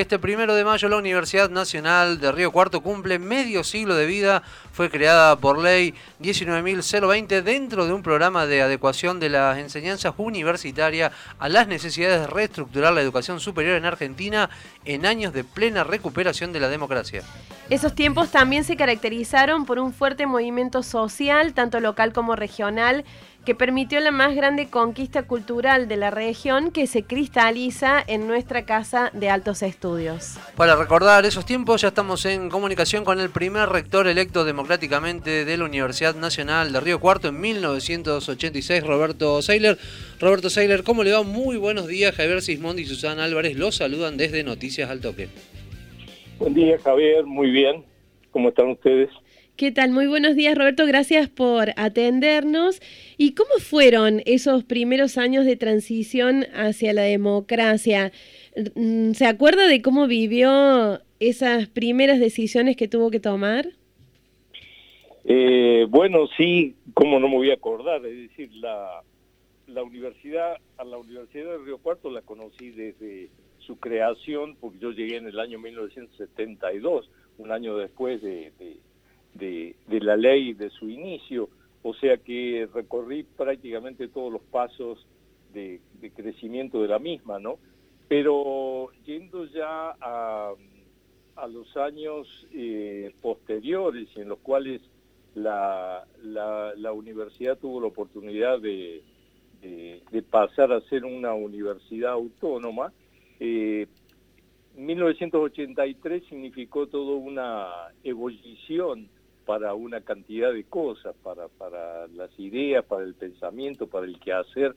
este primero de mayo la Universidad Nacional de Río Cuarto cumple medio siglo de vida. Fue creada por ley 19.020 dentro de un programa de adecuación de las enseñanzas universitarias a las necesidades de reestructurar la educación superior en Argentina en años de plena recuperación de la democracia. Esos tiempos también se caracterizaron por un fuerte movimiento social, tanto local como regional, que permitió la más grande conquista cultural de la región que se cristaliza en nuestra Casa de Altos Estudios. Para recordar esos tiempos ya estamos en comunicación con el primer rector electo democráticamente de la Universidad Nacional de Río Cuarto en 1986, Roberto Seiler. Roberto Seiler, ¿cómo le va? Muy buenos días, Javier Sismondi y Susana Álvarez los saludan desde Noticias al Toque. Buen día, Javier, muy bien. ¿Cómo están ustedes? ¿Qué tal? Muy buenos días, Roberto. Gracias por atendernos. ¿Y cómo fueron esos primeros años de transición hacia la democracia? Mm, ¿Se acuerda de cómo vivió esas primeras decisiones que tuvo que tomar? Eh, bueno, sí, cómo no me voy a acordar. Es decir, la, la universidad, a la Universidad de Río Cuarto la conocí desde su creación, porque yo llegué en el año 1972, un año después de de, la ley de su inicio, o sea que recorrí prácticamente todos los pasos de, crecimiento de la misma, ¿no? Pero yendo ya a, los años eh, posteriores en los cuales la, la, universidad tuvo la oportunidad de, de, pasar a ser una universidad autónoma, eh, 1983 significó toda una ebullición para una cantidad de cosas, para, para las ideas, para el pensamiento, para el quehacer.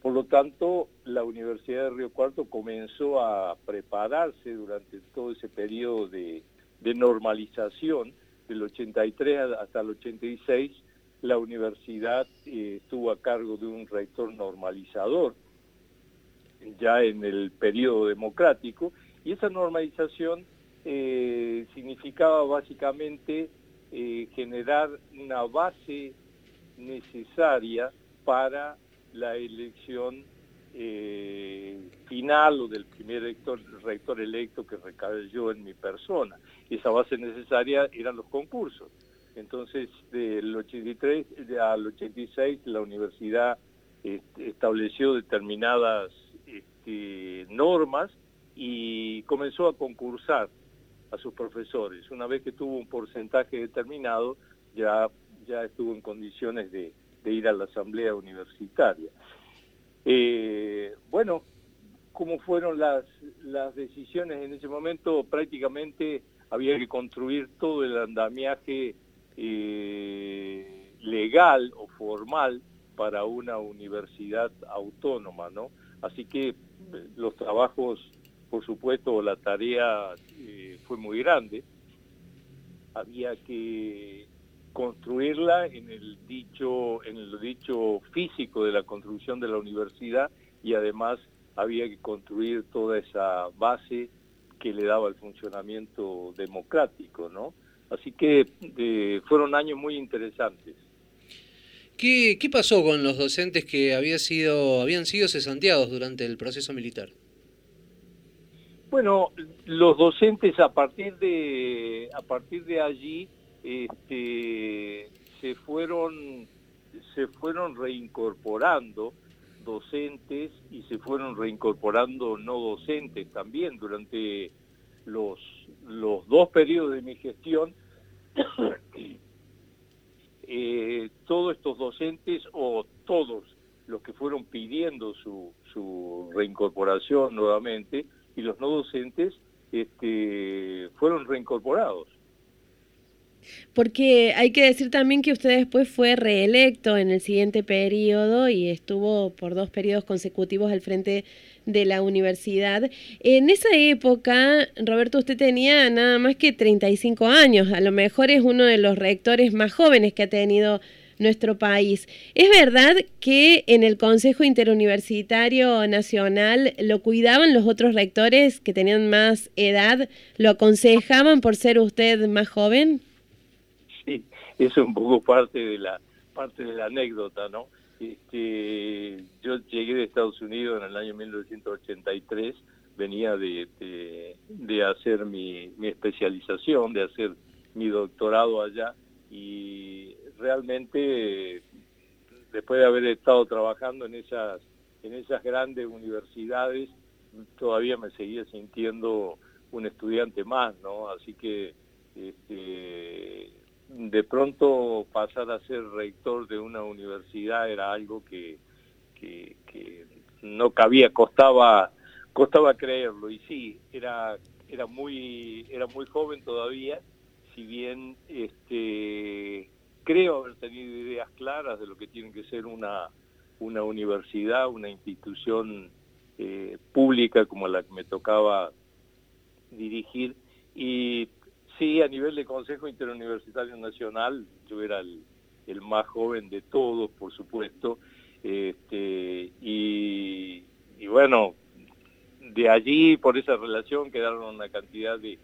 Por lo tanto, la Universidad de Río Cuarto comenzó a prepararse durante todo ese periodo de, normalización, del 83 hasta el 86, la universidad eh, estuvo a cargo de un rector normalizador, ya en el periodo democrático, y esa normalización eh, significaba básicamente eh, generar una base necesaria para la elección eh, final o del primer rector, rector electo que recayó en mi persona. Esa base necesaria eran los concursos. Entonces, del 83 al 86, la universidad este, estableció determinadas este, normas y comenzó a concursar a sus profesores. Una vez que tuvo un porcentaje determinado, ya, ya estuvo en condiciones de, ir a la asamblea universitaria. Eh, bueno, ¿cómo fueron las, las decisiones en ese momento? Prácticamente había que construir todo el andamiaje eh, legal o formal para una universidad autónoma, ¿no? Así que los trabajos por supuesto la tarea eh, fue muy grande. Había que construirla en el dicho en el dicho físico de la construcción de la universidad y además había que construir toda esa base que le daba el funcionamiento democrático, ¿no? Así que eh, fueron años muy interesantes. ¿Qué, ¿Qué, pasó con los docentes que había sido, habían sido cesanteados durante el proceso militar? Bueno, los docentes a partir de allí este, se fueron se fueron reincorporando docentes y se fueron reincorporando no docentes también durante los los dos periodos de mi gestión eh, todos estos docentes o todos los que fueron pidiendo su, reincorporación nuevamente y los no docentes este, fueron reincorporados. Porque hay que decir también que usted después fue reelecto en el siguiente periodo y estuvo por dos periodos consecutivos al frente de la universidad. En esa época, Roberto, usted tenía nada más que 35 años, a lo mejor es uno de los rectores más jóvenes que ha tenido nuestro país. ¿Es verdad que en el Consejo Interuniversitario Nacional lo cuidaban los otros rectores que tenían más edad? ¿Lo aconsejaban por ser usted más joven? Sí, es un poco parte de la parte de la anécdota, ¿no? Este, yo llegué de Estados Unidos en el año 1983 venía de, de, hacer mi, mi, especialización, de hacer mi doctorado allá y realmente después de haber estado trabajando en esas, en esas grandes universidades, todavía me seguía sintiendo un estudiante más, ¿no? Así que este, de pronto pasar a ser rector de una universidad era algo que, que, no cabía, costaba, costaba creerlo. Y sí, era, era, muy, era muy joven todavía, si bien este, creo haber tenido ideas claras de lo que tiene que ser una, una universidad, una institución eh, pública como la que me tocaba dirigir. Y sí, a nivel de Consejo Interuniversitario Nacional, yo era el, más joven de todos, por supuesto, este, y, bueno, de allí, por esa relación, quedaron una cantidad de,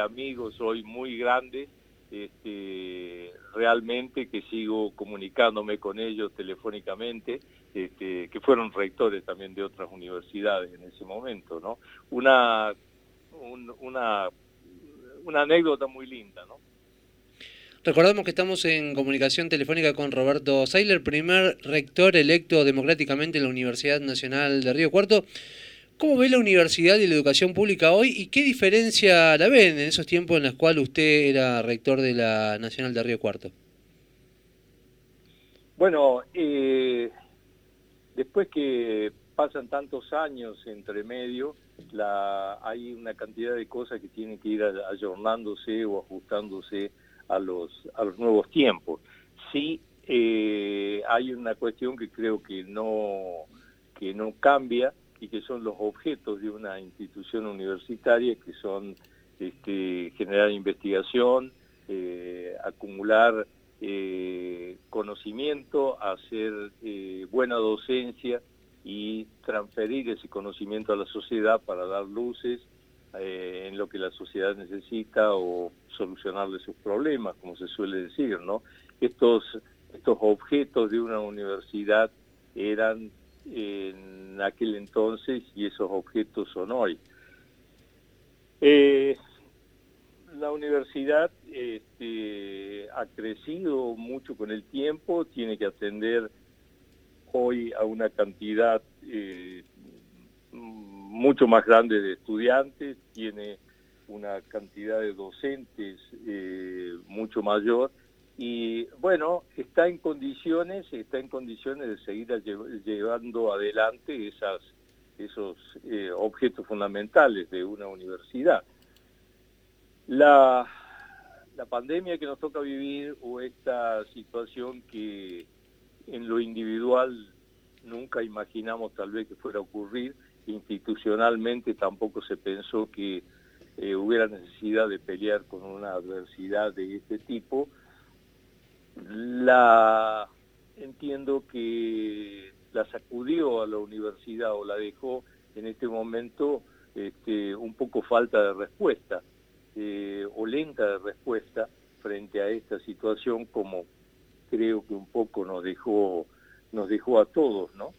amigos hoy muy grandes, este, realmente que sigo comunicándome con ellos telefónicamente, este, que fueron rectores también de otras universidades en ese momento, ¿no? Una, una, una anécdota muy linda, ¿no? Recordamos que estamos en comunicación telefónica con Roberto Seiler, primer rector electo democráticamente en la Universidad Nacional de Río Cuarto. ¿Cómo ve la universidad y la educación pública hoy y qué diferencia la ven en esos tiempos en los cuales usted era rector de la Nacional de Río Cuarto? Bueno, eh, después que pasan tantos años entre medio, hay una cantidad de cosas que tienen que ir ayornándose o ajustándose a los, a los nuevos tiempos. Sí, eh, hay una cuestión que creo que no, que no cambia, y que son los objetos de una institución universitaria, que son este, generar investigación, eh, acumular eh, conocimiento, hacer buena docencia y transferir ese conocimiento a la sociedad para dar luces en lo que la sociedad necesita o solucionarle sus problemas, como se suele decir, ¿no? Estos, estos objetos de una universidad eran en aquel entonces y esos objetos son hoy. Eh, la universidad este, ha crecido mucho con el tiempo, tiene que atender hoy a una cantidad eh, mucho más grande de estudiantes, tiene una cantidad de docentes eh, mucho mayor y bueno, está en condiciones, está en condiciones de seguir llevando adelante esos eh, objetos fundamentales de una universidad. La, la pandemia que nos toca vivir o esta situación que en lo individual nunca imaginamos tal vez que fuera a ocurrir, institucionalmente tampoco se pensó que eh, hubiera necesidad de pelear con una adversidad de este tipo, la entiendo que la sacudió a la universidad o la dejó en este momento este, un poco falta de respuesta eh, o lenta de respuesta frente a esta situación como creo que un poco nos dejó nos dejó a todos no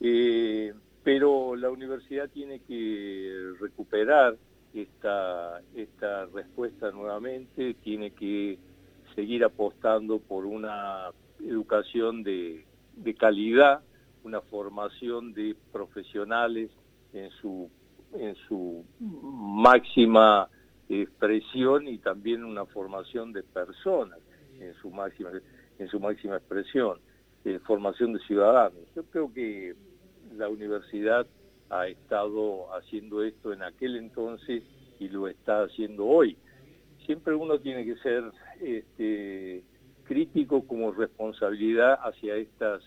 eh, pero la universidad tiene que recuperar esta esta respuesta nuevamente tiene que seguir apostando por una educación de, calidad, una formación de profesionales en su, en su máxima expresión y también una formación de personas en su máxima, en su máxima expresión, eh, formación de ciudadanos. Yo creo que la universidad ha estado haciendo esto en aquel entonces y lo está haciendo hoy siempre uno tiene que ser este, crítico como responsabilidad hacia estas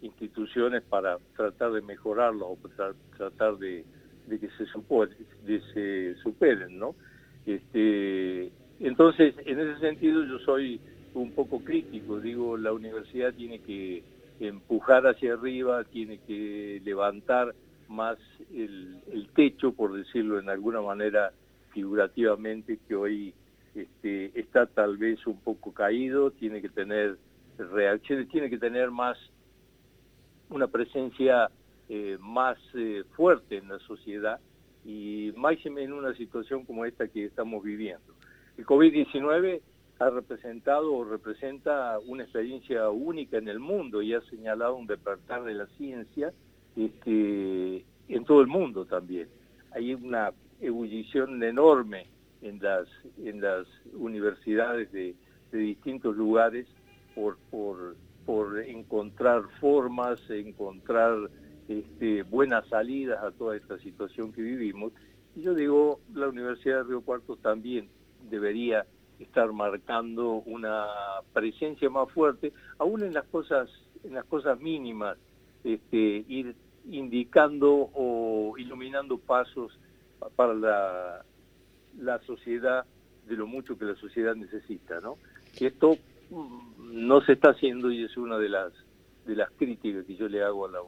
instituciones para tratar de mejorarlas o tratar de, que se, se superen, ¿no? Este, entonces, en ese sentido yo soy un poco crítico, digo, la universidad tiene que empujar hacia arriba, tiene que levantar más el, techo, por decirlo en alguna manera figurativamente, que hoy este, está tal vez un poco caído, tiene que tener reacciones, tiene que tener más una presencia eh, más eh, fuerte en la sociedad y máxime en una situación como esta que estamos viviendo. El COVID-19 ha representado o representa una experiencia única en el mundo y ha señalado un despertar de la ciencia este, en todo el mundo también. Hay una ebullición enorme en las, en las universidades de, distintos lugares por, por, por encontrar formas, encontrar este, buenas salidas a toda esta situación que vivimos. Y yo digo, la Universidad de Río Cuarto también debería estar marcando una presencia más fuerte, aún en las cosas, en las cosas mínimas, este, ir indicando o iluminando pasos para la, la sociedad de lo mucho que la sociedad necesita, ¿no? Esto mm, no se está haciendo y es una de las de las críticas que yo le hago a la